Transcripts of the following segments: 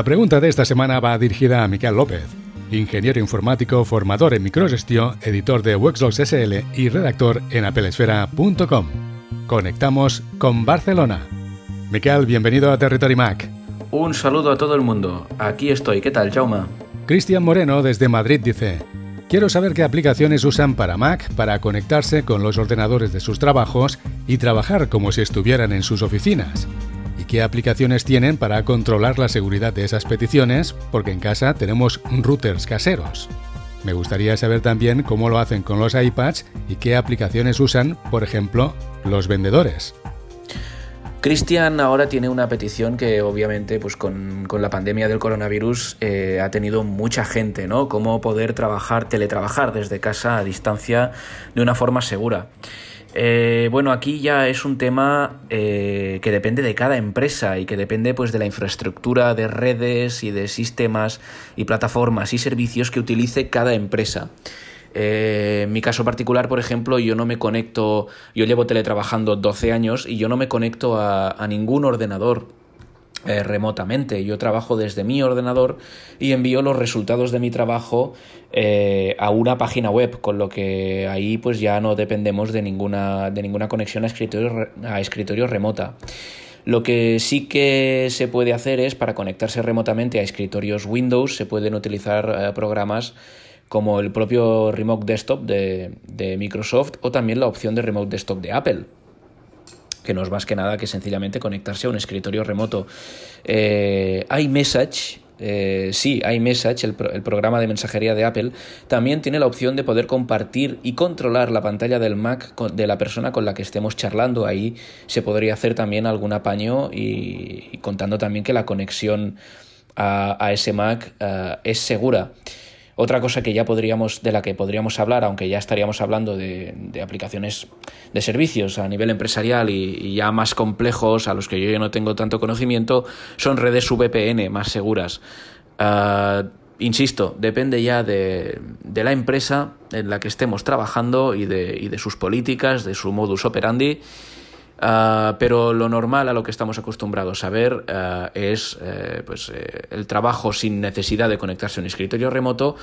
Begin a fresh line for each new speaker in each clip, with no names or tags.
La pregunta de esta semana va dirigida a Miquel López, ingeniero informático, formador en microgestión, editor de Wexlogs SL y redactor en apelesfera.com. Conectamos con Barcelona. Miquel, bienvenido a Territory Mac.
Un saludo a todo el mundo. Aquí estoy. ¿Qué tal, Jauma?
Cristian Moreno desde Madrid dice, quiero saber qué aplicaciones usan para Mac para conectarse con los ordenadores de sus trabajos y trabajar como si estuvieran en sus oficinas qué aplicaciones tienen para controlar la seguridad de esas peticiones, porque en casa tenemos routers caseros. Me gustaría saber también cómo lo hacen con los iPads y qué aplicaciones usan, por ejemplo, los vendedores.
Cristian ahora tiene una petición que obviamente pues con, la pandemia del coronavirus eh, ha tenido mucha gente, ¿no? Cómo poder trabajar, teletrabajar desde casa a distancia de una forma segura. Eh, bueno, aquí ya es un tema eh, que depende de cada empresa y que depende pues de la infraestructura de redes y de sistemas y plataformas y servicios que utilice cada empresa. Eh, en mi caso particular, por ejemplo, yo no me conecto, yo llevo teletrabajando 12 años y yo no me conecto a ningún ordenador eh, remotamente. Yo trabajo desde mi ordenador y envío los resultados de mi trabajo eh, a una página web, con lo que ahí pues ya no dependemos de ninguna, de ninguna conexión a escritorio, a remota. Lo que sí que se puede hacer es para conectarse remotamente a escritorios Windows se pueden utilizar eh, programas como el propio Remote Desktop de, de Microsoft o también la opción de Remote Desktop de Apple que no es más que nada que sencillamente conectarse a un escritorio remoto. Eh, iMessage, eh, sí, iMessage, el, el, programa de mensajería de Apple, también tiene la opción de poder compartir y controlar la pantalla del Mac de la persona con la que estemos charlando. Ahí se podría hacer también algún apaño y, contando también que la conexión a, ese Mac eh, es segura. Otra cosa que ya podríamos, de la que podríamos hablar, aunque ya estaríamos hablando de, aplicaciones de servicios a nivel empresarial y, ya más complejos, a los que yo ya no tengo tanto conocimiento, son redes VPN más seguras. Ah, insisto, depende ya de, la empresa en la que estemos trabajando y de, y de sus políticas, de su modus operandi. Ah, pero lo normal a lo que estamos acostumbrados a ver ah, es eh, pues, eh, el trabajo sin necesidad de conectarse a un escritorio remoto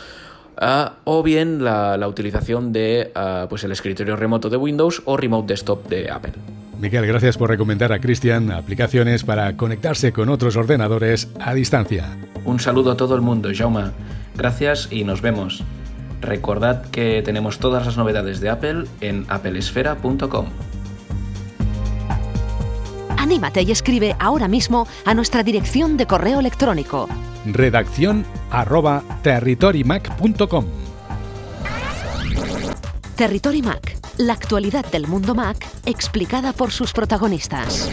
ah, o bien la, la utilización de pues el escritorio remoto de Windows o Remote Desktop de Apple.
Miguel, gracias por recomendar a Cristian aplicaciones para conectarse con otros ordenadores a distancia.
Un saludo a todo el mundo, Jauma. Gracias y nos vemos. Recordad que tenemos todas las novedades de Apple en applesfera.com.
Anímate y escribe ahora mismo a nuestra dirección de correo electrónico.
Redacción arroba territorymac.com
Territory Mac, la actualidad del mundo Mac explicada por sus protagonistas.